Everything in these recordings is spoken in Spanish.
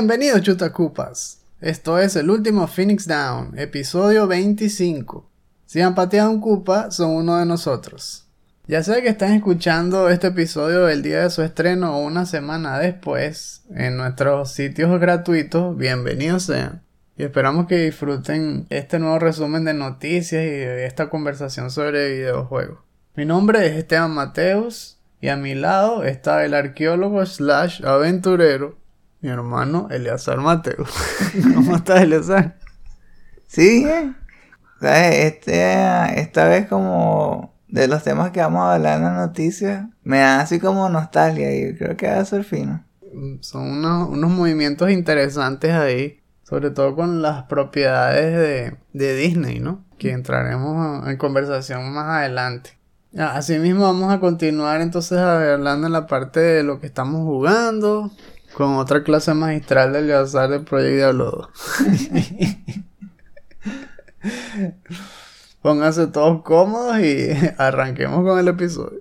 Bienvenidos chutacupas. Esto es el último Phoenix Down, episodio 25. Si han pateado un cupa, son uno de nosotros. Ya sea que están escuchando este episodio el día de su estreno o una semana después en nuestros sitios gratuitos, bienvenidos sean. Y esperamos que disfruten este nuevo resumen de noticias y de esta conversación sobre videojuegos. Mi nombre es Esteban Mateus y a mi lado está el arqueólogo slash aventurero, mi hermano Eleazar Mateus. ¿Cómo estás, Eleazar? Sí. Este, esta vez como de los temas que vamos a hablar en la noticia, me da así como nostalgia y creo que va a ser fino. Son unos, unos movimientos interesantes ahí, sobre todo con las propiedades de, de Disney, ¿no? Que entraremos en conversación más adelante. Asimismo vamos a continuar entonces hablando en la parte de lo que estamos jugando, con otra clase magistral del azar de Project Diablo 2. Pónganse todos cómodos y arranquemos con el episodio.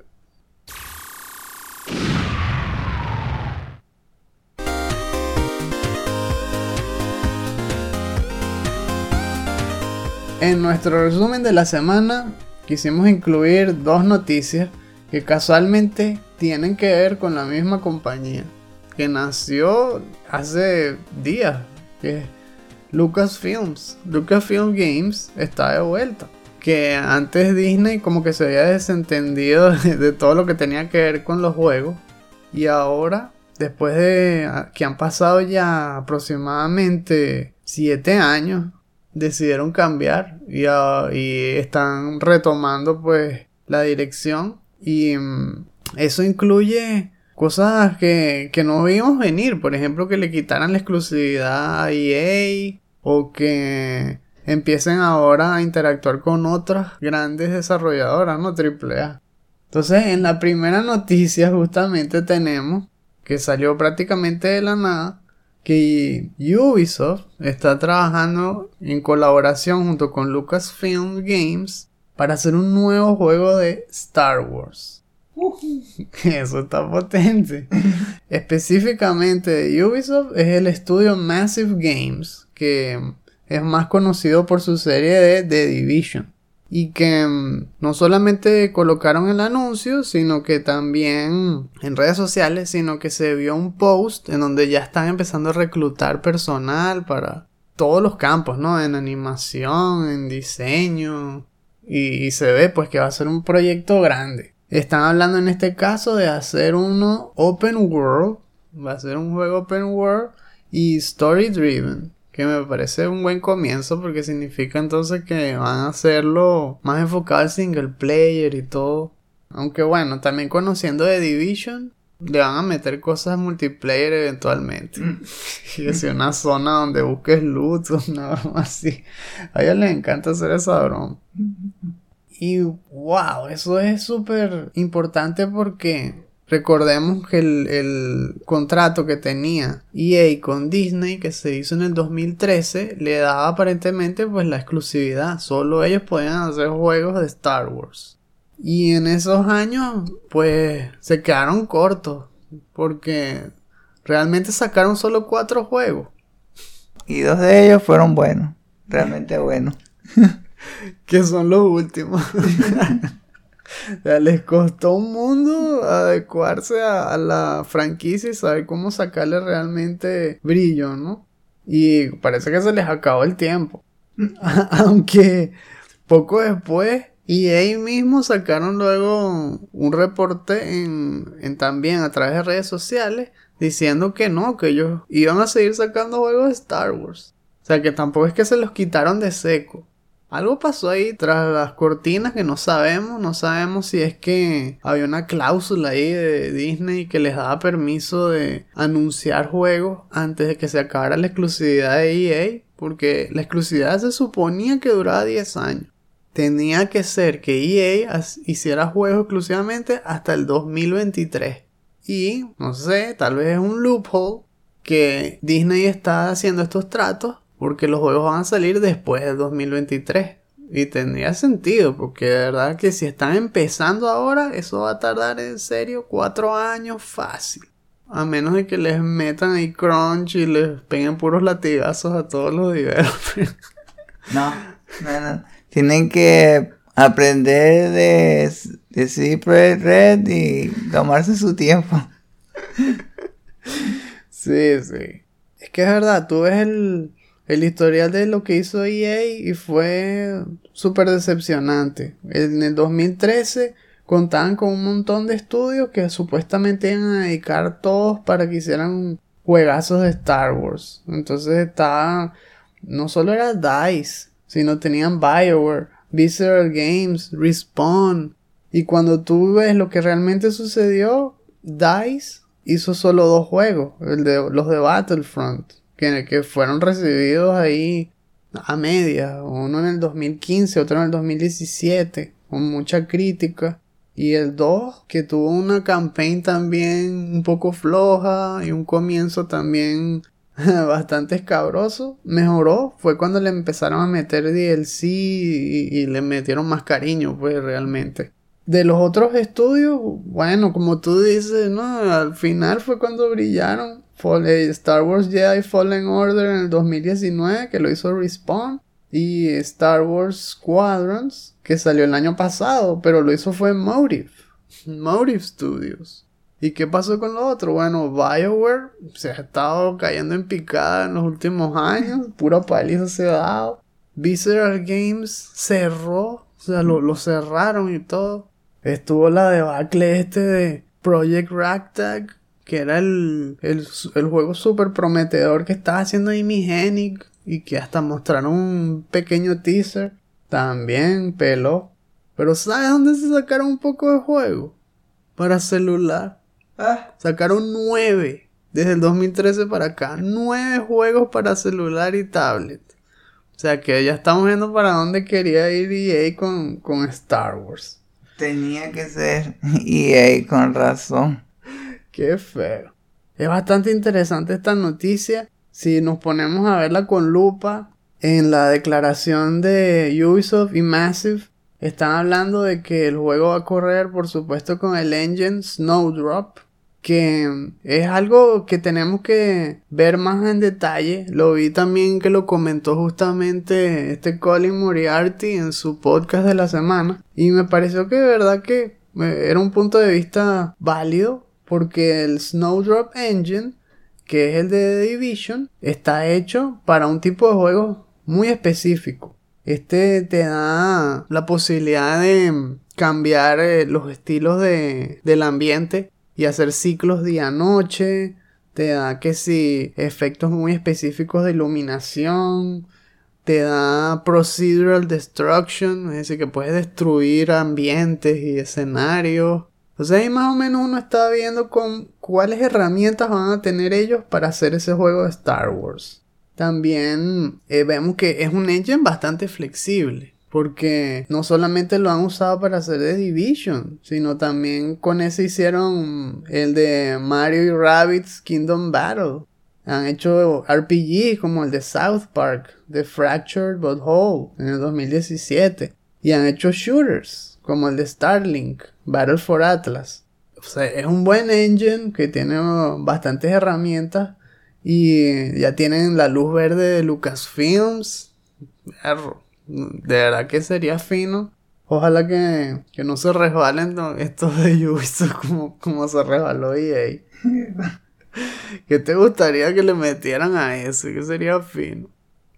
En nuestro resumen de la semana quisimos incluir dos noticias que casualmente tienen que ver con la misma compañía que nació hace días, que es Lucasfilms. Lucasfilm Games está de vuelta. Que antes Disney como que se había desentendido de, todo lo que tenía que ver con los juegos. Y ahora, después de que han pasado ya aproximadamente 7 años, decidieron cambiar y, ah, y están retomando pues la dirección. Y mm, eso incluye cosas que, que no vimos venir. Por ejemplo, que le quitaran la exclusividad a EA o que empiecen ahora a interactuar con otras grandes desarrolladoras, ¿no? AAA. Entonces, en la primera noticia justamente tenemos que salió prácticamente de la nada que Ubisoft está trabajando en colaboración junto con Lucasfilm Games para hacer un nuevo juego de Star Wars. Eso está potente. Específicamente de Ubisoft es el estudio Massive Games, que es más conocido por su serie de The Division. Y que mm, no solamente colocaron el anuncio, sino que también en redes sociales, sino que se vio un post en donde ya están empezando a reclutar personal para todos los campos, ¿no? En animación, en diseño. Y, y se ve pues que va a ser un proyecto grande. Están hablando en este caso de hacer uno open world. Va a ser un juego open world y story driven. Que me parece un buen comienzo porque significa entonces que van a hacerlo más enfocado al single player y todo. Aunque bueno, también conociendo The Division, le van a meter cosas multiplayer eventualmente. y que sea una zona donde busques loot una broma así. A ellos les encanta hacer esa broma. Y wow, eso es súper importante porque recordemos que el, el, contrato que tenía EA con Disney que se hizo en el 2013 le daba aparentemente pues la exclusividad. Solo ellos podían hacer juegos de Star Wars. Y en esos años pues se quedaron cortos porque realmente sacaron solo cuatro juegos. Y dos de ellos fueron buenos, realmente buenos. que son los últimos. o sea, les costó un mundo adecuarse a, la franquicia y saber cómo sacarle realmente brillo, ¿no? Y parece que se les acabó el tiempo. Aunque poco después EA mismo sacaron luego un reporte en, en también a través de redes sociales diciendo que no, que ellos iban a seguir sacando juegos de Star Wars. O sea que tampoco es que se los quitaron de seco. Algo pasó ahí tras las cortinas que no sabemos, no sabemos si es que había una cláusula ahí de Disney que les daba permiso de anunciar juegos antes de que se acabara la exclusividad de EA, porque la exclusividad se suponía que duraba 10 años. Tenía que ser que EA hiciera juegos exclusivamente hasta el 2023. Y, no sé, tal vez es un loophole que Disney está haciendo estos tratos porque los juegos van a salir después del 2023. Y tendría sentido, porque de verdad que si están empezando ahora, eso va a tardar en serio cuatro años fácil. A menos de que les metan ahí crunch y les peguen puros latigazos a todos los developers. No, no, no. Tienen que aprender de, de Cypress Red y tomarse su tiempo. Sí, sí. Es que es verdad, tú ves el, el historial de lo que hizo EA y fue súper decepcionante. En el 2013 contaban con un montón de estudios que supuestamente iban a dedicar todos para que hicieran juegazos de Star Wars. Entonces estaba, no solo era DICE, sino tenían BioWare, Visceral Games, Respawn. Y cuando tú ves lo que realmente sucedió, DICE hizo solo dos juegos, el de, los de Battlefront, que, fueron recibidos ahí a media, uno en el 2015, otro en el 2017, con mucha crítica. Y el 2, que tuvo una campaign también un poco floja y un comienzo también bastante escabroso, mejoró. Fue cuando le empezaron a meter DLC y, y le metieron más cariño, pues realmente de los otros estudios, bueno, como tú dices, ¿no? Al final fue cuando brillaron. Eh, Star Wars Jedi Fallen Order en el 2019, que lo hizo Respawn. Y Star Wars Squadrons, que salió el año pasado, pero lo hizo fue Motive. Motive Studios. ¿Y qué pasó con lo otro? Bueno, BioWare se ha estado cayendo en picada en los últimos años. Pura paliza se ha dado. Visceral Games cerró. O sea, lo, lo cerraron y todo. Estuvo la debacle este de Project Ragtag, que era el, el, juego súper prometedor que estaba haciendo Amy Hennig y que hasta mostraron un pequeño teaser. También peló. Pero ¿sabes dónde se sacaron un poco de juego? Para celular. Ah. Sacaron nueve. Desde el 2013 para acá. Nueve juegos para celular y tablet. O sea que ya estamos viendo para dónde quería ir EA con, con Star Wars. Tenía que ser EA con razón. Qué feo. Es bastante interesante esta noticia. Si nos ponemos a verla con lupa, en la declaración de Ubisoft y Massive están hablando de que el juego va a correr, por supuesto, con el engine Snowdrop que es algo que tenemos que ver más en detalle. Lo vi también que lo comentó justamente este Colin Moriarty en su podcast de la semana. Y me pareció que de verdad que eh, era un punto de vista válido. Porque el Snowdrop Engine, que es el de The Division, está hecho para un tipo de juego muy específico. Este te da la posibilidad de cambiar eh, los estilos de, del ambiente y hacer ciclos día-noche. Te da que si efectos muy específicos de iluminación. Te da procedural destruction, es decir, que puedes destruir ambientes y escenarios. Sea, ahí más o menos uno está viendo con cuáles herramientas van a tener ellos para hacer ese juego de Star Wars. También eh, vemos que es un engine bastante flexible. Porque no solamente lo han usado para hacer The Division, sino también con ese hicieron el de Mario y Rabbids Kingdom Battle. Han hecho RPG como el de South Park, The Fractured But Whole en el 2017. Y han hecho shooters como el de Starlink, Battle for Atlas. O sea, es un buen engine que tiene bastantes herramientas y ya tienen la luz verde de Lucasfilms. De verdad que sería fino. Ojalá que, no se resbalen estos de Ubisoft como, como se resbaló EA. ¿Qué te gustaría que le metieran a eso? Que sería fino.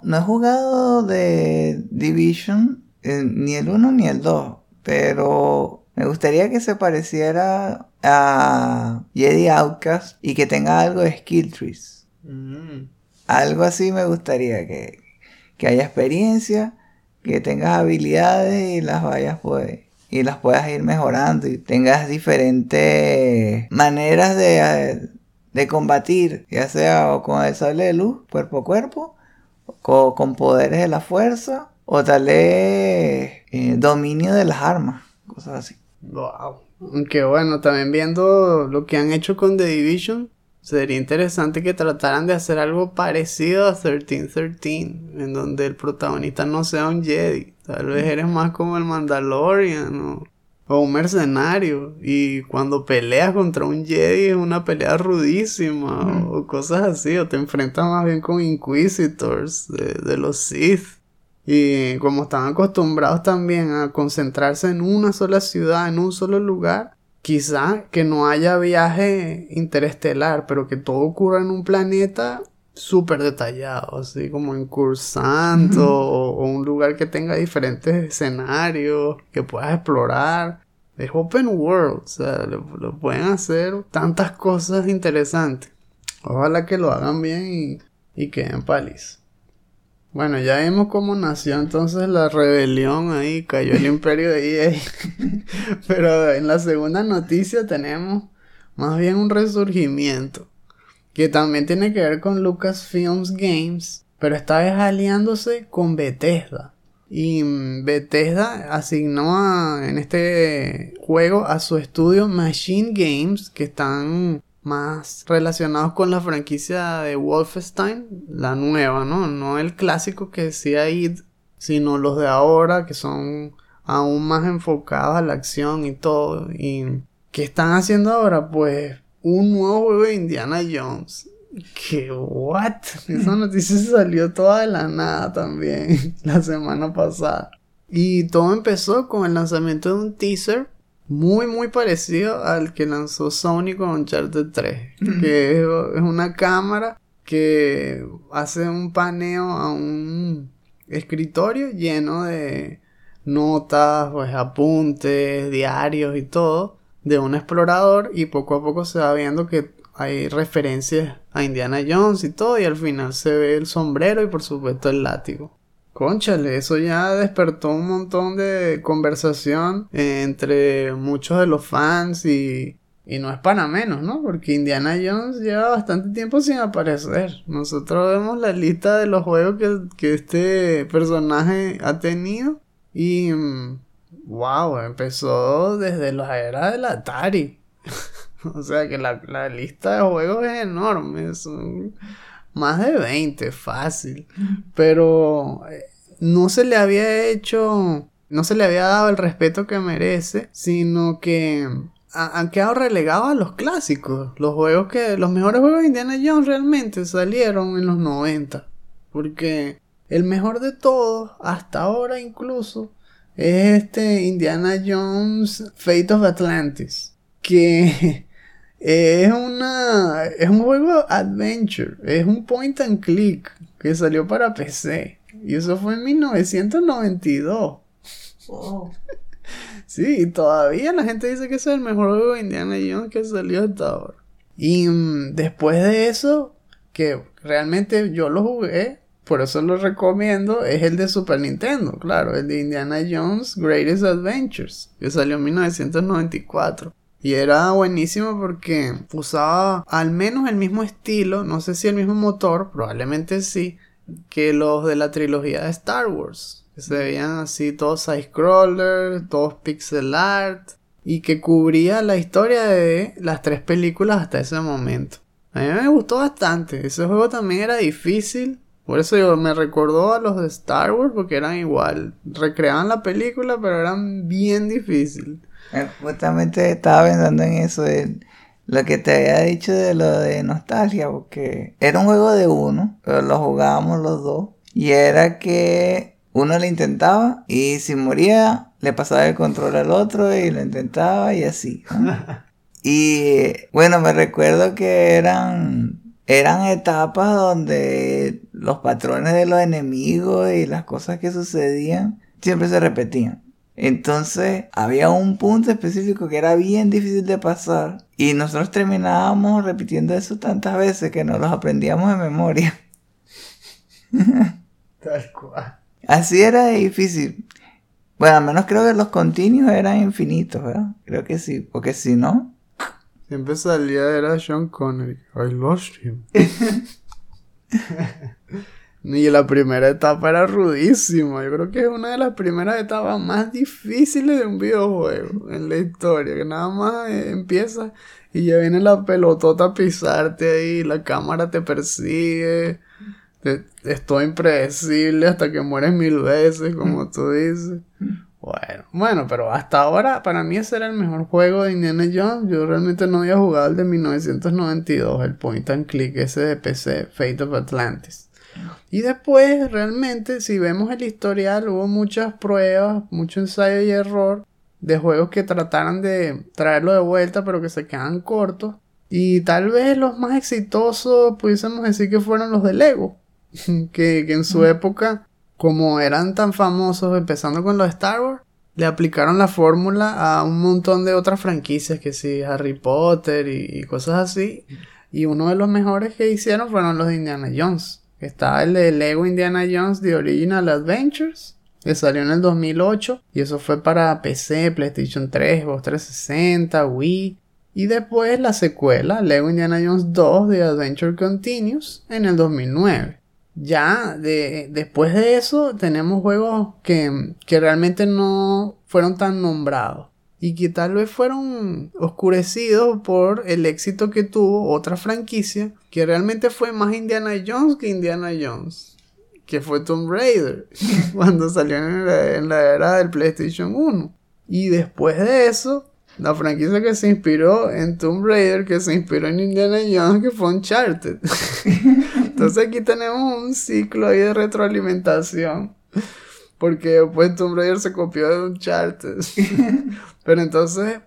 No he jugado de Division, eh, ni el 1 ni el 2, pero me gustaría que se pareciera a Jedi Outcast y que tenga algo de skill trees. Mm. Algo así me gustaría, que, que haya experiencia que tengas habilidades y las vayas pues y las puedas ir mejorando y tengas diferentes maneras de, de combatir, ya sea o con el sable de luz, cuerpo a cuerpo, o con poderes de la fuerza, o tal vez eh, dominio de las armas, cosas así. Wow. Aunque bueno, también viendo lo que han hecho con The Division, sería interesante que trataran de hacer algo parecido a 1313, en donde el protagonista no sea un Jedi. Tal vez eres más como el Mandalorian o, o un mercenario. Y cuando peleas contra un Jedi es una pelea rudísima o cosas así. O te enfrentas más bien con Inquisitors de, de los Sith. Y como están acostumbrados también a concentrarse en una sola ciudad, en un solo lugar, quizá que no haya viaje interestelar, pero que todo ocurra en un planeta súper detallado, así como en Cursanto o, o un lugar que tenga diferentes escenarios que puedas explorar. Es open world, o sea, lo, lo pueden hacer tantas cosas interesantes. Ojalá que lo hagan bien y, y queden palis. Bueno, ya vimos cómo nació entonces la rebelión ahí, cayó el imperio de EA. Pero en la segunda noticia tenemos más bien un resurgimiento. Que también tiene que ver con Lucasfilms Games. Pero esta vez aliándose con Bethesda. Y Bethesda asignó a- en este juego a su estudio Machine Games, que están más relacionados con la franquicia de Wolfenstein, la nueva, ¿no? No el clásico que decía id, sino los de ahora que son aún más enfocados a la acción y todo. ¿Y qué están haciendo ahora? Pues un nuevo juego de Indiana Jones. Que what? Esa noticia salió toda de la nada también la semana pasada. Y todo empezó con el lanzamiento de un teaser muy muy parecido al que lanzó Sony con Uncharted 3, que es, una cámara que hace un paneo a un escritorio lleno de notas, pues apuntes, diarios y todo de un explorador y poco a poco se va viendo que hay referencias a Indiana Jones y todo y al final se ve el sombrero y por supuesto el látigo. Conchale, eso ya despertó un montón de conversación eh, entre muchos de los fans y, y no es para menos, ¿no? Porque Indiana Jones lleva bastante tiempo sin aparecer. Nosotros vemos la lista de los juegos que, que este personaje ha tenido y... mm, Wow, empezó desde la era del Atari. o sea que la, la lista de juegos es enorme. Más de 20, fácil. Pero eh, no se le había hecho, no se le había dado el respeto que merece, sino que ha- han quedado relegados a los clásicos. Los juegos que, los mejores juegos de Indiana Jones realmente salieron en los 90. Porque el mejor de todos, hasta ahora incluso, es este Indiana Jones Fate of Atlantis. Que es una. Es un juego adventure. Es un point and click. Que salió para PC. Y eso fue en 1992. Sí, todavía la gente dice que ese es el mejor juego de Indiana Jones que salió hasta ahora. Y mm, después de eso, que realmente yo lo jugué, por eso lo recomiendo, es el de Super Nintendo, claro, el de Indiana Jones Greatest Adventures, que salió en 1994. Y era buenísimo porque usaba al menos el mismo estilo, no sé si el mismo motor, probablemente sí, que los de la trilogía de Star Wars. Se veían así todos side-scroller, todos pixel art. Y que cubría la historia de las tres películas hasta ese momento. A mí me gustó bastante. Ese juego también era difícil. Por eso me recordó a los de Star Wars porque eran igual. Recreaban la película pero eran bien difíciles. Eh, Justamente estaba pensando en eso, en lo que te había dicho de lo de nostalgia, porque era un juego de uno, pero lo jugábamos los dos, y era que uno lo intentaba y si moría le pasaba el control al otro y lo intentaba y así. ¿no? y bueno, me recuerdo que eran eran etapas donde los patrones de los enemigos y las cosas que sucedían siempre se repetían. Entonces había un punto específico que era bien difícil de pasar y nosotros terminábamos repitiendo eso tantas veces que nos los aprendíamos de memoria. Tal cual. Así era difícil. Bueno, al menos creo que los continuos eran infinitos, ¿verdad? Creo que sí, porque si no, Siempre salía era Sean Connery. I lost him. Y la primera etapa era rudísima. Yo creo que es una de las primeras etapas más difíciles de un videojuego en la historia. Que nada más eh, empieza y ya viene la pelotota a pisarte ahí, la cámara te persigue. es todo impredecible hasta que mueres mil veces, como tú dices. Bueno, bueno, pero hasta ahora para mí ese era el mejor juego de Indiana Jones. Yo realmente no había jugado el de 1992, el point and click ese de PC, Fate of Atlantis. Y después, realmente, si vemos el historial, hubo muchas pruebas, mucho ensayo y error de juegos que trataran de traerlo de vuelta, pero que se quedan cortos. Y tal vez los más exitosos, pudiésemos decir que fueron los de Lego, que, que en su época, como eran tan famosos, empezando con los de Star Wars, le aplicaron la fórmula a un montón de otras franquicias, que sí, Harry Potter y cosas así. Y uno de los mejores que hicieron fueron los de Indiana Jones. Está el de Lego Indiana Jones The Original Adventures, que salió en el 2008. Y eso fue para PC, PlayStation 3, Xbox 360, Wii. Y después la secuela, Lego Indiana Jones 2 The Adventure Continues, en el 2009. Ya de, después de eso tenemos juegos que, que realmente no fueron tan nombrados y que tal vez fueron oscurecidos por el éxito que tuvo otra franquicia que realmente fue más Indiana Jones que Indiana Jones, que fue Tomb Raider, cuando salió en la, era del PlayStation 1. Y después de eso, la franquicia que se inspiró en Tomb Raider, que se inspiró en Indiana Jones, que fue Uncharted. Entonces aquí tenemos un ciclo ahí de retroalimentación. Porque pues Tomb Raider se copió de Uncharted. Pero entonces,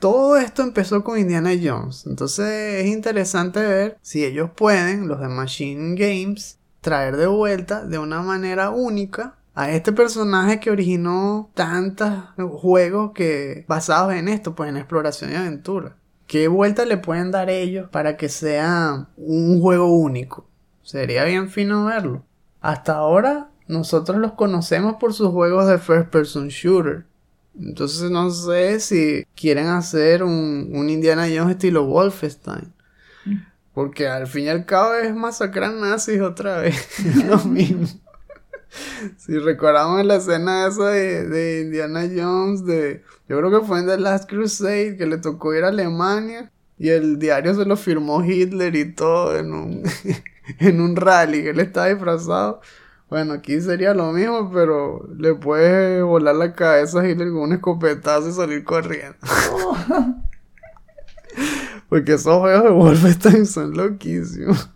todo esto empezó con Indiana Jones. Entonces es interesante ver si ellos pueden, los de Machine Games, traer de vuelta de una manera única a este personaje que originó tantos juegos que basados en esto, pues en exploración y aventura. ¿Qué vuelta le pueden dar ellos para que sea un juego único? Sería bien fino verlo. Hasta ahora nosotros los conocemos por sus juegos de first person shooter. Entonces no sé si quieren hacer un, un Indiana Jones estilo Wolfenstein. Porque al fin y al cabo es masacrar nazis otra vez. es lo mismo. si recordamos la escena esa de, de, Indiana Jones, de, yo creo que fue en The Last Crusade, que le tocó ir a Alemania y el diario se lo firmó Hitler y todo en un, en un rally, él estaba disfrazado. Bueno, aquí sería lo mismo, pero le puedes volar la cabeza a Hitler con un escopetazo y salir corriendo. Porque esos juegos de Wolfenstein son loquísimos.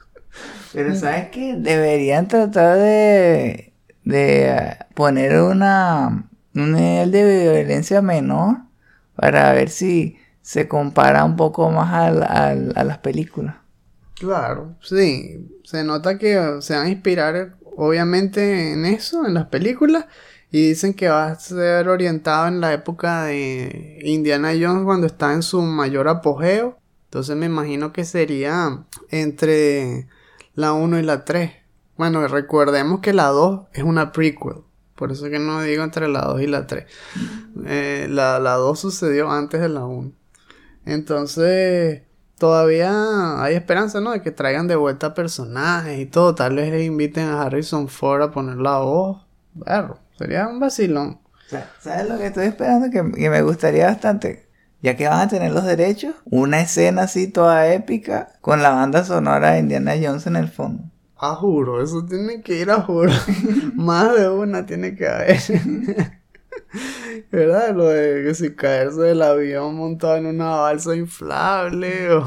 Pero sabes que deberían tratar de, de poner una, un nivel de violencia menor para ver si se compara un poco más a, a las películas. Claro, sí. Se nota que se van a inspirar obviamente en eso, en las películas. Y dicen que va a ser orientado en la época de Indiana Jones cuando está en su mayor apogeo. Entonces me imagino que sería entre la 1 y la 3. Bueno, recordemos que la 2 es una prequel. Por eso que no digo entre la 2 y la 3. Eh, la, la 2 sucedió antes de la 1. Entonces, todavía hay esperanza, ¿no? De que traigan de vuelta personajes y todo. Tal vez le inviten a Harrison Ford a poner la voz. Sería un vacilón. ¿Sabes lo que estoy esperando? Que, me gustaría bastante. Ya que van a tener los derechos, una escena así toda épica con la banda sonora de Indiana Jones en el fondo. Ah, juro, eso tiene que ir a juro. Más de una tiene que haber. ¿Verdad? Lo de que si caerse del avión montado en una balsa inflable o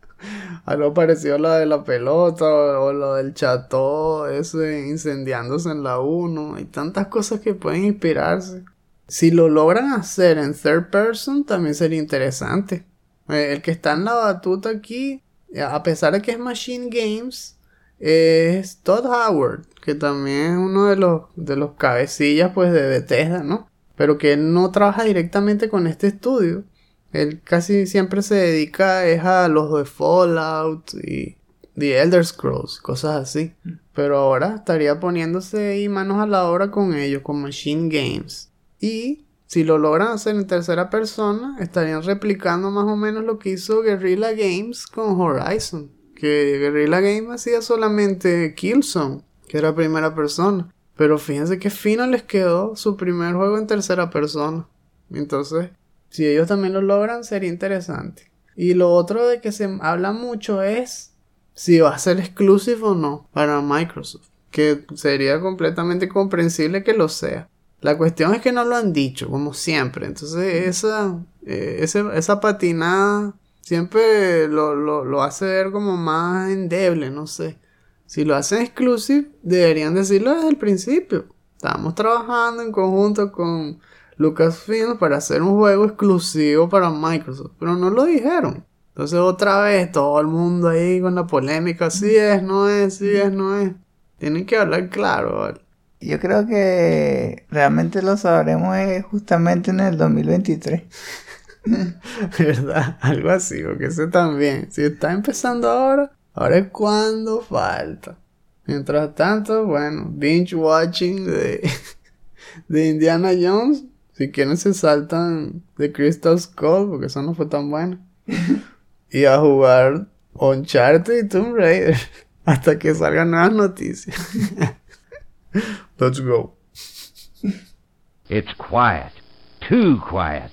algo parecido a lo de la pelota o, lo del cható ese incendiándose en la 1. Hay tantas cosas que pueden inspirarse. Si lo logran hacer en third person también sería interesante. Eh, el que está en la batuta aquí, a pesar de que es Machine Games, es Todd Howard, que también es uno de los, de los cabecillas pues de Bethesda, ¿no? Pero que él no trabaja directamente con este estudio. Él casi siempre se dedica es a los de Fallout y The Elder Scrolls, cosas así. Pero ahora estaría poniéndose ahí manos a la obra con ellos, con Machine Games. Y si lo logran hacer en tercera persona, estarían replicando más o menos lo que hizo Guerrilla Games con Horizon que Guerrilla Game hacía solamente Killzone, que era primera persona. Pero fíjense qué fino les quedó su primer juego en tercera persona. Entonces, si ellos también lo logran, sería interesante. Y lo otro de que se habla mucho es si va a ser exclusive o no para Microsoft. Que sería completamente comprensible que lo sea. La cuestión es que no lo han dicho, como siempre. Entonces, esa, eh, esa patinada siempre lo, lo, lo hace ver como más endeble, no sé. Si lo hacen exclusive, deberían decirlo desde el principio. Estamos trabajando en conjunto con Lucasfilm para hacer un juego exclusivo para Microsoft, pero no lo dijeron. Entonces otra vez todo el mundo ahí con la polémica, si es, no es, si es, no es. Tienen que hablar claro. Yo creo que realmente lo sabremos justamente en el 2023. ¿Verdad? Algo así, porque ese también. Si está empezando ahora, Ahora es cuando falta. Mientras tanto, bueno, binge watching de, de Indiana Jones. Si quieren se saltan de Crystal Skull, porque eso no fue tan bueno. y a jugar Uncharted y Tomb Raider. Hasta que salgan nuevas noticias. Let's go. It's quiet. Too quiet.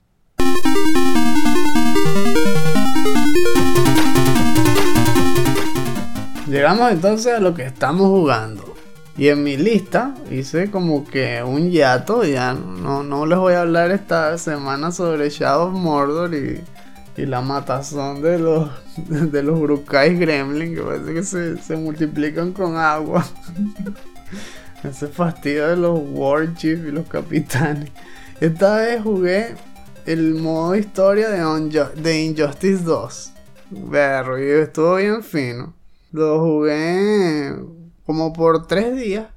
Llegamos entonces a lo que estamos jugando. Y en mi lista hice como que un yato. Ya no, no les voy a hablar esta semana sobre Shadow of Mordor y, y la matazón de los, de los Brukais Gremlin. Que parece que se, se multiplican con agua. Ese fastidio de los Warchiefs y los capitanes. Esta vez jugué el modo historia de, de Injustice 2. Berro, y estuvo bien fino. Lo jugué como por tres días.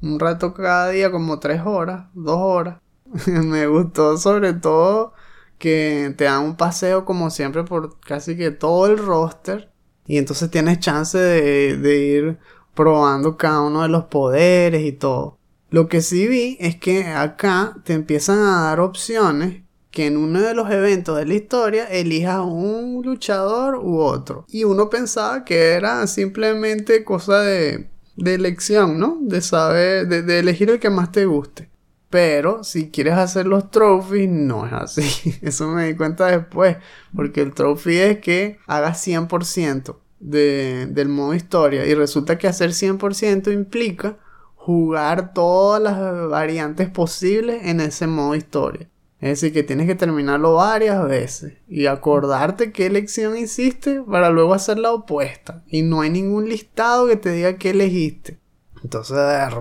Un rato cada día, como tres horas, dos horas. Me gustó sobre todo que te dan un paseo como siempre por casi que todo el roster. Y entonces tienes chance de, de ir probando cada uno de los poderes y todo. Lo que sí vi es que acá te empiezan a dar opciones que en uno de los eventos de la historia elijas un luchador u otro. Y uno pensaba que era simplemente cosa de, de elección, ¿no? De saber, de, elegir el que más te guste. Pero si quieres hacer los trophies, no es así. Eso me di cuenta después. Porque el trophy es que hagas 100% de, del modo historia. Y resulta que hacer 100% implica jugar todas las variantes posibles en ese modo historia. Es decir, que tienes que terminarlo varias veces y acordarte qué elección hiciste para luego hacer la opuesta. Y no hay ningún listado que te diga qué elegiste. Entonces,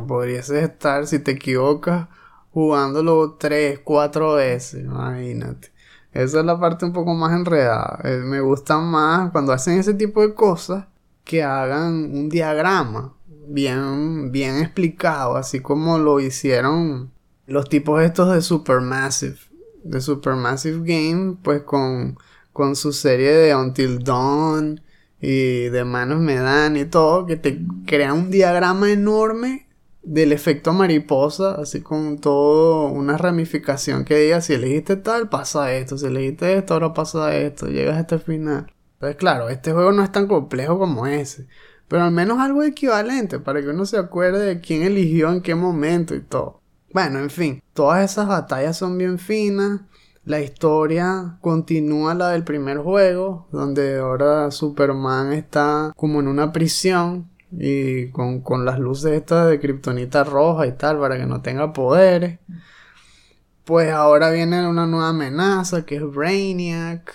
podrías estar, si te equivocas, jugándolo tres, cuatro veces. Imagínate. Esa es la parte un poco más enredada. Eh, me gusta más cuando hacen ese tipo de cosas que hagan un diagrama bien, bien explicado, así como lo hicieron los tipos estos de Supermassive de Supermassive Game, pues con, con su serie de Until Dawn y de Manos Medan y todo, que te crea un diagrama enorme del efecto mariposa, así con todo una ramificación que diga si elegiste tal, pasa esto, si elegiste esto, ahora pasa esto, llegas a este final. Entonces, claro, este juego no es tan complejo como ese, pero al menos algo equivalente para que uno se acuerde de quién eligió en qué momento y todo. Bueno, en fin, todas esas batallas son bien finas. La historia continúa la del primer juego, donde ahora Superman está como en una prisión y con, las luces estas de kriptonita roja y tal para que no tenga poderes. Pues ahora viene una nueva amenaza que es Brainiac.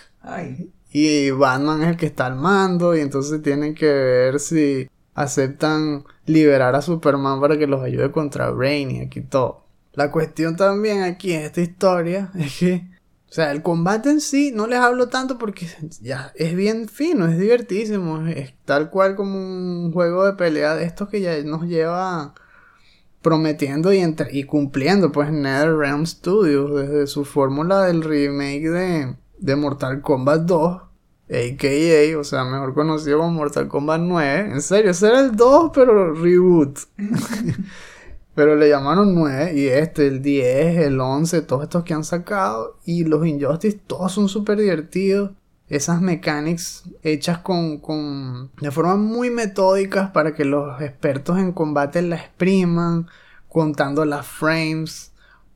Y Batman es el que está al mando y entonces tienen que ver si aceptan liberar a Superman para que los ayude contra Brainiac y todo. La cuestión también aquí en esta historia es que, o sea, el combate en sí no les hablo tanto porque ya es bien fino, es divertísimo, es tal cual como un juego de pelea de estos que ya nos lleva prometiendo y, y cumpliendo, pues NetherRealm Studios, desde su fórmula del remake de, de Mortal Kombat 2, AKA, o sea, mejor conocido como Mortal Kombat 9. En serio, ese era el 2, pero reboot. Pero le llamaron 9 y este, el 10, el 11, todos estos que han sacado. Y los Injustice todos son súper divertidos. esas mechanics hechas con, con de forma muy metódicas para que los expertos en combate la expriman, contando las frames,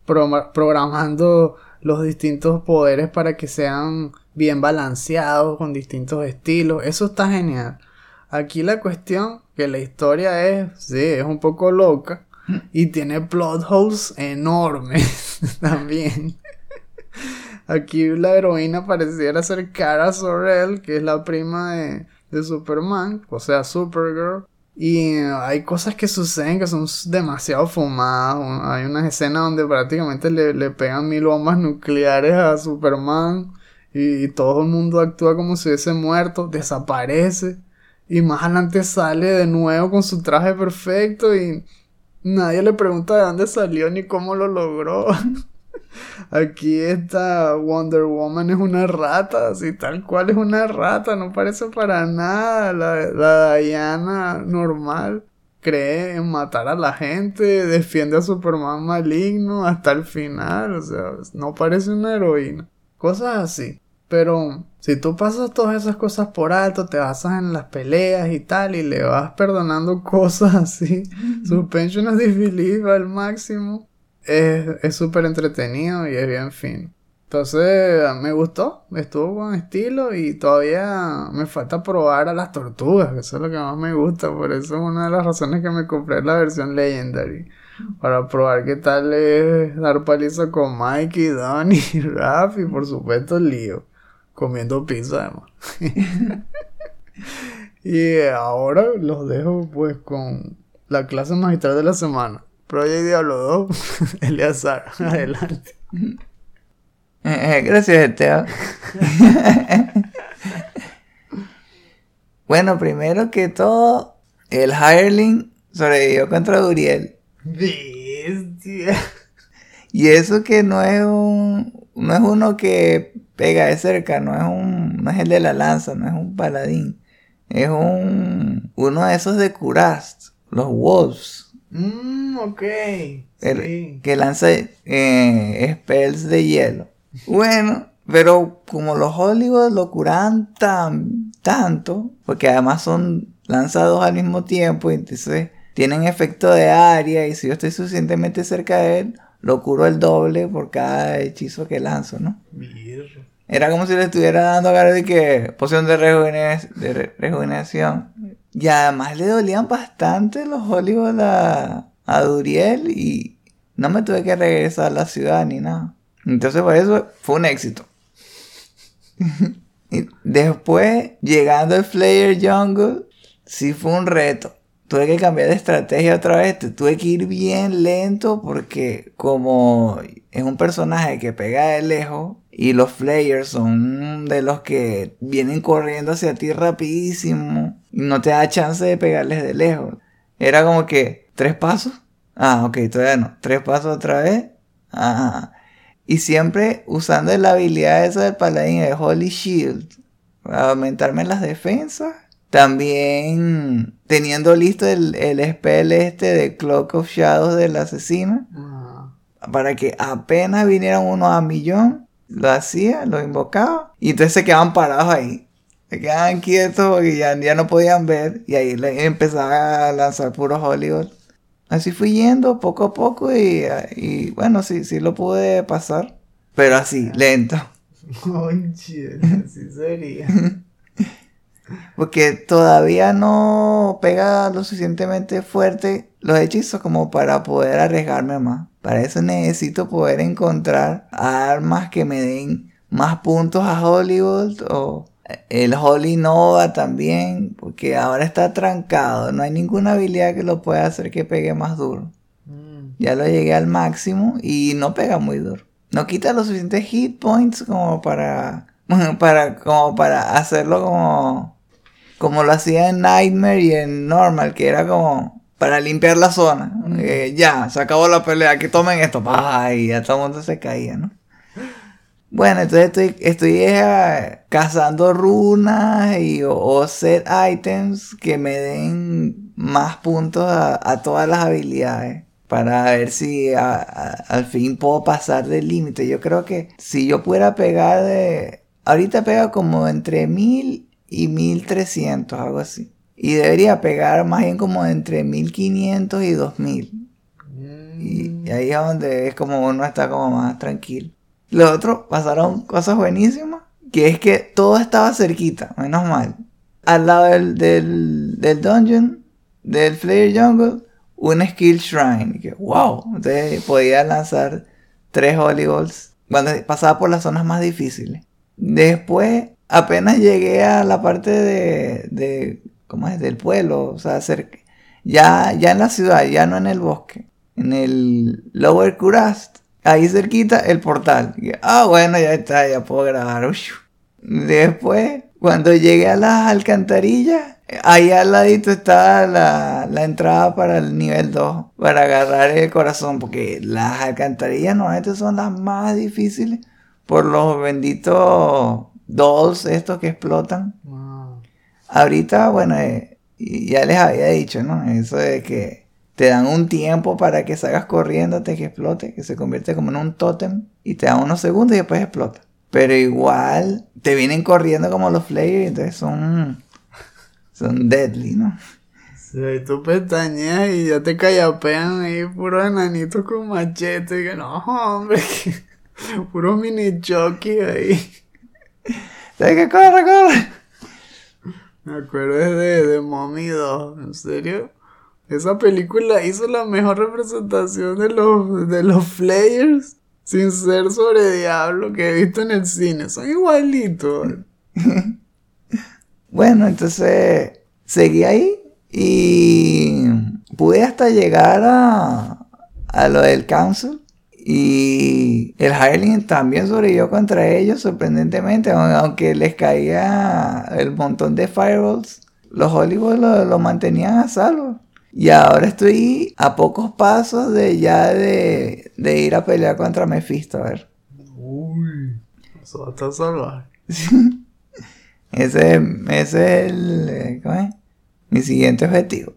programando los distintos poderes para que sean bien balanceados con distintos estilos. Eso está genial. Aquí la cuestión que la historia es, sí, es un poco loca y tiene plot holes enormes también. Aquí la heroína pareciera ser Kara Sorrell, que es la prima de, de Superman, o sea, Supergirl. Y hay cosas que suceden que son demasiado fumadas. Hay unas escenas donde prácticamente le, le pegan mil bombas nucleares a Superman. Y, todo el mundo actúa como si hubiese muerto. Desaparece. Y más adelante sale de nuevo con su traje perfecto. Y nadie le pregunta de dónde salió ni cómo lo logró. Aquí esta Wonder Woman es una rata, así tal cual es una rata, no parece para nada la, la Diana normal. Cree en matar a la gente, defiende a Superman maligno hasta el final, o sea, no parece una heroína. Cosas así. Pero si tú pasas todas esas cosas por alto, te basas en las peleas y tal, y le vas perdonando cosas así, suspension of disbelief al máximo, es súper entretenido y es bien fin. Entonces me gustó, estuvo con estilo y todavía me falta probar a las tortugas, que eso es lo que más me gusta, por eso es una de las razones que me compré la versión Legendary. Para probar qué tal es dar paliza con Mikey, Donnie, Raph y por supuesto Leo, comiendo pizza además. y ahora los dejo pues con la clase magistral de la semana. Project Diablo 2, Eleazar, adelante. Eh, eh, gracias, Esteban. bueno, primero que todo, el Hireling sobrevivió contra Uriel. Bestia. Y eso que no es un. No es uno que pega de cerca, no es un. No es el de la lanza, no es un paladín. Es un. Uno de esos de Curast, los Wolves. Mmm, ok. Que lanza eh, spells de hielo. Bueno, pero como los Hollywood lo curan tan, tanto, porque además son lanzados al mismo tiempo, y entonces tienen efecto de área, y si yo estoy suficientemente cerca de él, lo curo el doble por cada hechizo que lanzo, ¿no? Era como si le estuviera dando a de que poción de, de rejuvenación. Y además le dolían bastante los Hollywood a, a Duriel y no me tuve que regresar a la ciudad ni nada. Entonces por eso fue un éxito. y después, llegando al Flayer Jungle, sí fue un reto. Tuve que cambiar de estrategia otra vez. Tuve que ir bien lento porque como es un personaje que pega de lejos y los Flayers son de los que vienen corriendo hacia ti rapidísimo y no te da chance de pegarles de lejos. Era como que tres pasos. Ah, ok, todavía no. Tres pasos otra vez. Ah. Y siempre usando la habilidad esa del paladín de Holy Shield. Aumentarme las defensas. También teniendo listo el, el spell este de Clock of Shadows del asesino. Ah. Para que apenas vinieran unos a millón lo hacía, lo invocaba, y entonces se quedaban parados ahí. Se quedaban quietos porque ya, ya no podían ver, y ahí empezaba a lanzar puros Hollywood. Así fui yendo poco a poco y, bueno, sí, sí lo pude pasar, pero así, lento. Oye, así sería. Porque todavía no pega lo suficientemente fuerte los hechizos como para poder arriesgarme más. Para eso necesito poder encontrar armas que me den más puntos a Hollywood o el Holy Nova también, porque ahora está trancado, no hay ninguna habilidad que lo pueda hacer que pegue más duro. Mm. Ya lo llegué al máximo y no pega muy duro. No quita los suficientes hit points como para para como para hacerlo como como lo hacía en Nightmare y en Normal, que era como para limpiar la zona. Eh, ya, se acabó la pelea, que tomen esto. Y ya todo el mundo se caía, ¿no? Bueno, entonces estoy, estoy eh, cazando runas y, o, set items que me den más puntos a, todas las habilidades. Para ver si al fin puedo pasar del límite. Yo creo que si yo pudiera pegar de, ahorita pega como entre 1000 y 1300, algo así. Y debería pegar más bien como entre 1500 y 2000. Y, ahí es donde es como uno está como más tranquilo. Los otros pasaron cosas buenísimas, que es que todo estaba cerquita, menos mal. Al lado del, del, dungeon, del Flare Jungle, un skill shrine. Que, wow, entonces podía lanzar tres Holy Balls cuando pasaba por las zonas más difíciles. Después, apenas llegué a la parte de, de ¿cómo es? Del pueblo, o sea, cerca, ya, ya en la ciudad, ya no en el bosque, en el Lower Curast, ahí cerquita el portal. ah, bueno, ya está, ya puedo grabar. Después, cuando llegué a las alcantarillas, ahí al ladito está la, la, entrada para el nivel 2, para agarrar el corazón, porque las alcantarillas normalmente son las más difíciles por los benditos dolls estos que explotan. Ahorita, bueno, eh, ya les había dicho, ¿no? Eso de que te dan un tiempo para que salgas corriendo hasta que explote, que se convierte como en un tótem y te dan unos segundos y después explota. Pero igual te vienen corriendo como los flayers, entonces son, son deadly, ¿no? Sí, tú pestañeas y ya te callapean ahí puros enanitos con machete. Y que no, hombre, puro mini jockey ahí. ¿Sabes qué? Corre, corre. Me acuerdo de, de Mommy 2, ¿en serio? Esa película hizo la mejor representación de los, de los Flayers sin ser sobre Diablo que he visto en el cine. Son igualitos. bueno, entonces seguí ahí y pude hasta llegar a, a lo del council. Y el Hireling también sobrevivió contra ellos, sorprendentemente, aunque les caía el montón de fireballs, los Hollywood lo, mantenían a salvo. Y ahora estoy a pocos pasos de ya de, ir a pelear contra Mephisto, a ver. Uy, eso va a estar salvaje. ese, ese es el, ¿cómo es? mi siguiente objetivo.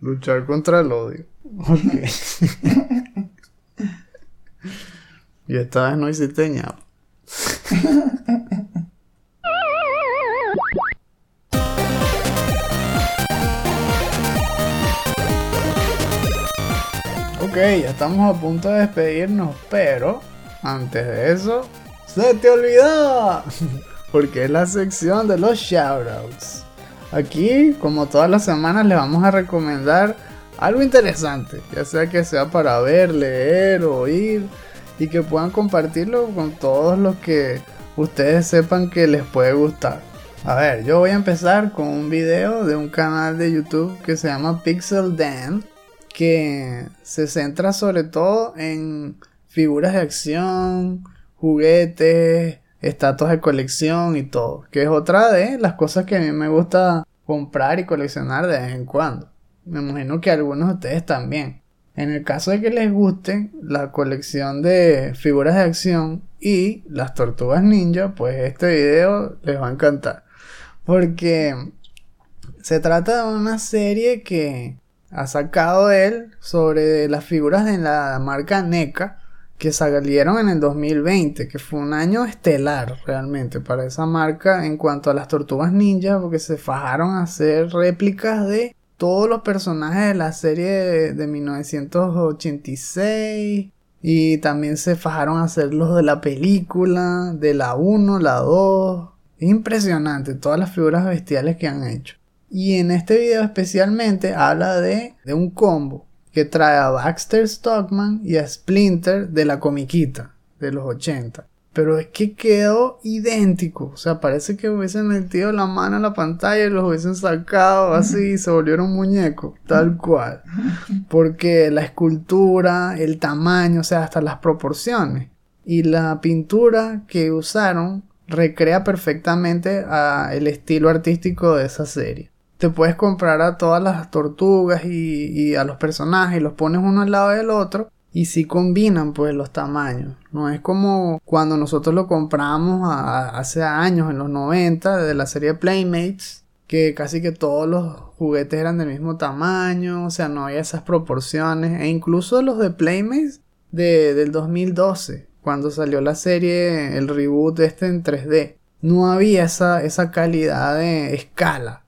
Luchar contra el odio. Y esta vez no hiciste ñap. ok, ya estamos a punto de despedirnos, pero antes de eso, ¡se te olvidaba! Porque es la sección de los shoutouts. Aquí, como todas las semanas, les vamos a recomendar algo interesante, ya sea que sea para ver, leer, oír y que puedan compartirlo con todos los que ustedes sepan que les puede gustar. A ver, yo voy a empezar con un video de un canal de YouTube que se llama Pixel Dan, que se centra sobre todo en figuras de acción, juguetes, estatuas de colección y todo, que es otra de las cosas que a mí me gusta comprar y coleccionar de vez en cuando. Me imagino que algunos de ustedes también. En el caso de que les guste la colección de figuras de acción y las tortugas ninja, pues este video les va a encantar. Porque se trata de una serie que ha sacado él sobre las figuras de la marca NECA que salieron en el 2020, que fue un año estelar realmente para esa marca en cuanto a las tortugas ninja, porque se fajaron a hacer réplicas de todos los personajes de la serie de, 1986 y también se fajaron a hacer los de la película, de la 1, la 2. Es impresionante todas las figuras bestiales que han hecho. Y en este video especialmente habla de, de un combo que trae a Baxter Stockman y a Splinter de la comiquita de los 80. Pero es que quedó idéntico. O sea, parece que hubiesen metido la mano en la pantalla y los hubiesen sacado así y se volvieron muñecos. Tal cual. Porque la escultura, el tamaño, o sea, hasta las proporciones. Y la pintura que usaron recrea perfectamente el estilo artístico de esa serie. Te puedes comprar a todas las tortugas y, y a los personajes los pones uno al lado del otro y si combinan pues los tamaños. No es como cuando nosotros lo compramos hace años, en los 90, de la serie Playmates, que casi que todos los juguetes eran del mismo tamaño, o sea, no había esas proporciones, e incluso los de Playmates de, del 2012, cuando salió la serie, el reboot este en 3D, no había esa, esa calidad de escala.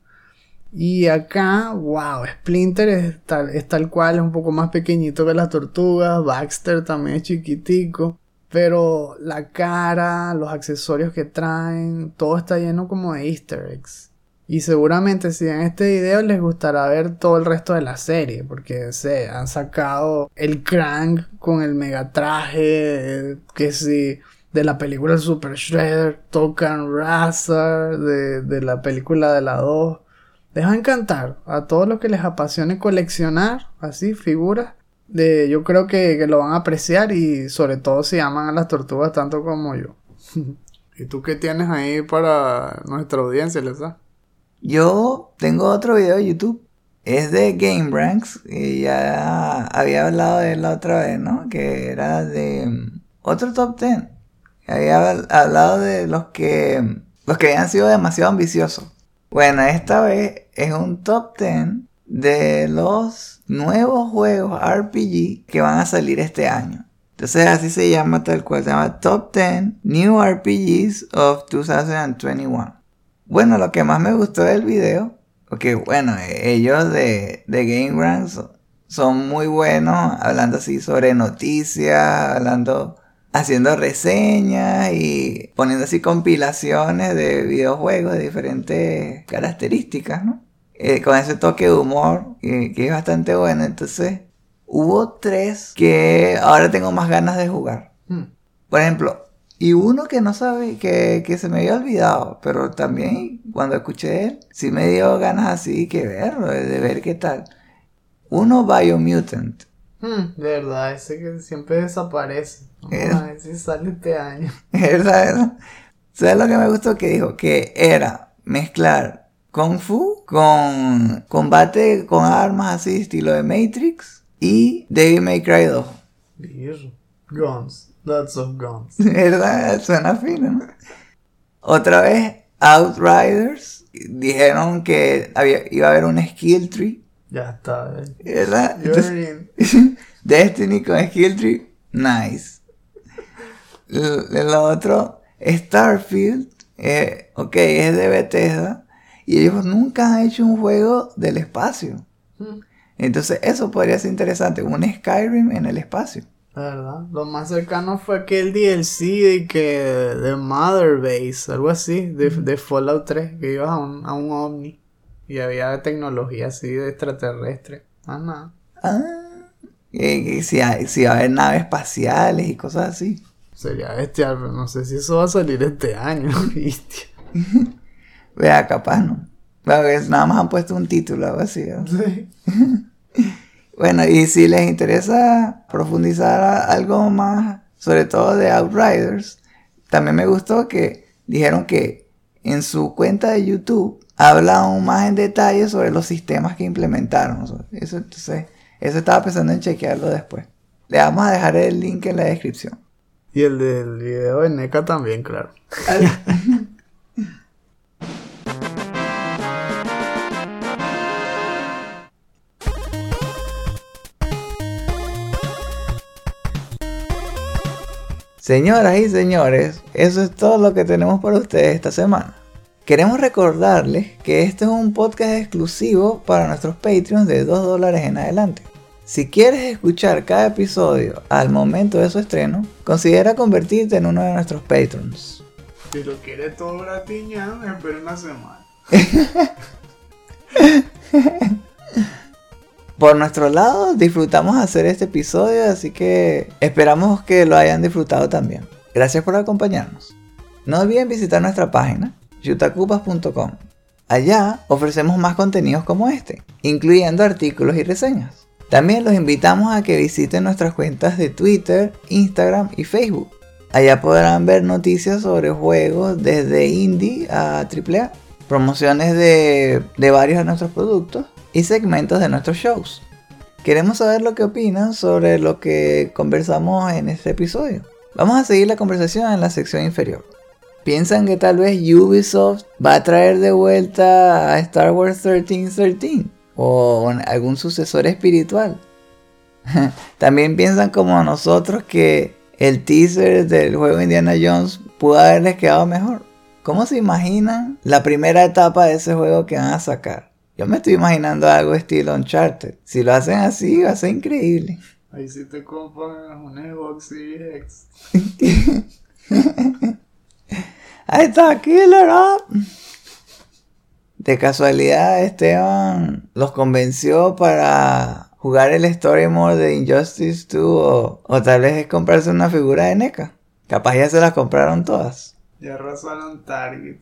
Y acá, wow, Splinter es tal, es tal cual, es un poco más pequeñito que las tortugas, Baxter también es chiquitico, pero la cara, los accesorios que traen, todo está lleno como de easter eggs. Y seguramente si en este video les gustará ver todo el resto de la serie, porque se han sacado el crank con el megatraje, que si de la película Super Shredder, tocan Razor, de, de la película de la 2. Les va a encantar a todos los que les apasione coleccionar así figuras. De, yo creo que, que lo van a apreciar y sobre todo si aman a las tortugas tanto como yo. ¿Y tú qué tienes ahí para nuestra audiencia, Lesa? Yo tengo otro video de YouTube. Es de Game Ranks. Y ya había hablado de él la otra vez, ¿no? Que era de mm, otro top 10. Había hablado de los que, los que habían sido demasiado ambiciosos. Bueno, esta vez es un top 10 de los nuevos juegos RPG que van a salir este año. Entonces así se llama tal cual, se llama Top 10 New RPGs of 2021. Bueno, lo que más me gustó del video, porque bueno, ellos de, de Game Ranks son muy buenos hablando así sobre noticias, hablando haciendo reseñas y poniendo así compilaciones de videojuegos de diferentes características, ¿no? Eh, con ese toque de humor que, es bastante bueno. Entonces, hubo tres que ahora tengo más ganas de jugar. Hmm. Por ejemplo, y uno que no sabe, que, que, se me había olvidado, pero también cuando escuché él, sí me dio ganas así que verlo, de ver qué tal. Uno Biomutant. Hmm, de verdad, ese que siempre desaparece. A ver si sale este año. ¿Verdad? ¿Sabes lo que me gustó que dijo? Que era mezclar Kung Fu con combate con armas así, estilo de Matrix y Devil May Cry 2. Guns. Lots of guns. ¿Verdad? Suena fino, ¿no? Otra vez, Outriders. Dijeron que había, iba a haber un skill tree ya está. ¿Verdad? Destiny con Skill Tree, nice. Lo otro, Starfield, eh, ok, es de Bethesda. Y ellos nunca han hecho un juego del espacio. Hmm. Entonces eso podría ser interesante, un Skyrim en el espacio. La verdad, lo más cercano fue aquel DLC de que de Mother Base, algo así, de, de Fallout 3, que ibas a un, a un ovni. Y había tecnología así de extraterrestre. Más nada. Ah, si, si va a haber naves espaciales y cosas así. Sería bestial, pero no sé si eso va a salir este año, ¿viste? Vea, capaz no. nada más han puesto un título algo así. Sí. bueno, y si les interesa profundizar algo más, sobre todo de Outriders, también me gustó que dijeron que en su cuenta de YouTube habla aún más en detalle sobre los sistemas que implementaron. Eso, entonces, eso estaba pensando en chequearlo después. Le vamos a dejar el link en la descripción. Y el del video de NECA también, claro. Señoras y señores, eso es todo lo que tenemos para ustedes esta semana. Queremos recordarles que este es un podcast exclusivo para nuestros Patreons de 2 dólares en adelante. Si quieres escuchar cada episodio al momento de su estreno, considera convertirte en uno de nuestros Patrons. Si lo quieres todo gratiñado, espera una semana. Por nuestro lado, disfrutamos hacer este episodio, así que esperamos que lo hayan disfrutado también. Gracias por acompañarnos. No olviden visitar nuestra página yutacupas.com. Allá ofrecemos más contenidos como este, incluyendo artículos y reseñas. También los invitamos a que visiten nuestras cuentas de Twitter, Instagram y Facebook. Allá podrán ver noticias sobre juegos desde indie a AAA, promociones de, de varios de nuestros productos y segmentos de nuestros shows. Queremos saber lo que opinan sobre lo que conversamos en este episodio. Vamos a seguir la conversación en la sección inferior. ¿Piensan que tal vez Ubisoft va a traer de vuelta a Star Wars 1313? ¿O algún sucesor espiritual? También piensan como nosotros que el teaser del juego Indiana Jones pudo haberles quedado mejor. ¿Cómo se imaginan la primera etapa de ese juego que van a sacar? Yo me estoy imaginando algo estilo Uncharted. Si lo hacen así, va a ser increíble. Ahí sí te compran un Xbox Series X. Está, Killer Up. De casualidad, Esteban los convenció para jugar el Story Mode de Injustice 2 o, o tal vez es comprarse una figura de NECA. Capaz ya se las compraron todas. Ya arrasaron Target.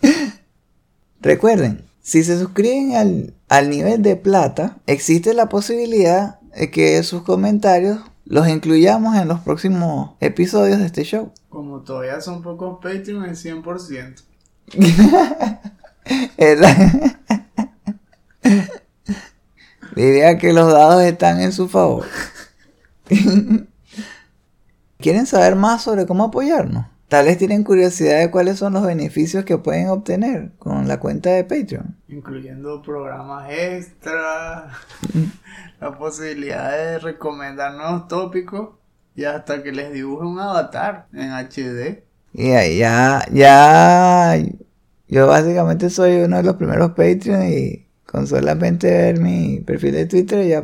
Recuerden, si se suscriben al, al nivel de plata, existe la posibilidad de que sus comentarios los incluyamos en los próximos episodios de este show. Como todavía son pocos Patreon, el 100%. Es la- Diría que los dados están en su favor. ¿Quieren saber más sobre cómo apoyarnos? Tal vez tienen curiosidad de cuáles son los beneficios que pueden obtener con la cuenta de Patreon. Incluyendo programas extra, la posibilidad de recomendar nuevos tópicos y hasta que les dibuje un avatar en HD. Y ahí ya, ya, yo básicamente soy uno de los primeros Patreon y con solamente ver mi perfil de Twitter ya,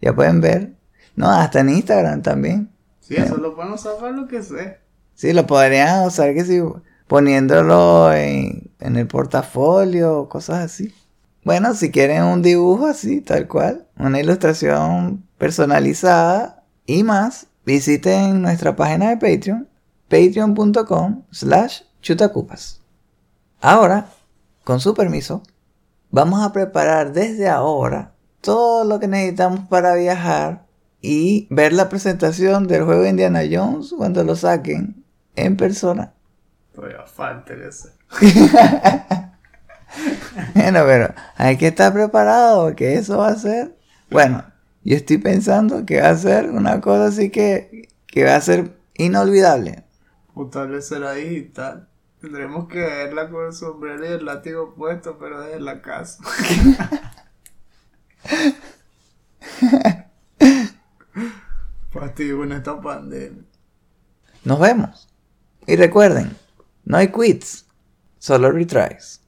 ya pueden ver. No, hasta en Instagram también. Sí, eso lo pueden usar para lo que sé. Sí, lo podrían usar que si poniéndolo en, en el portafolio o cosas así. Bueno, si quieren un dibujo así, tal cual, una ilustración personalizada y más, visiten nuestra página de Patreon, patreon.com slash chutacupas. Ahora, con su permiso, vamos a preparar desde ahora todo lo que necesitamos para viajar y ver la presentación del juego Indiana Jones cuando lo saquen en persona. Todavía falta. Bueno, pero hay que estar preparado porque eso va a ser. Bueno, yo estoy pensando que va a ser una cosa así que, que va a ser inolvidable. O tal vez será digital. Tendremos que verla con el sombrero y el látigo puesto, pero desde la casa. Fastidio con esta pandemia. Nos vemos. Y recuerden, no hay quits, solo retries.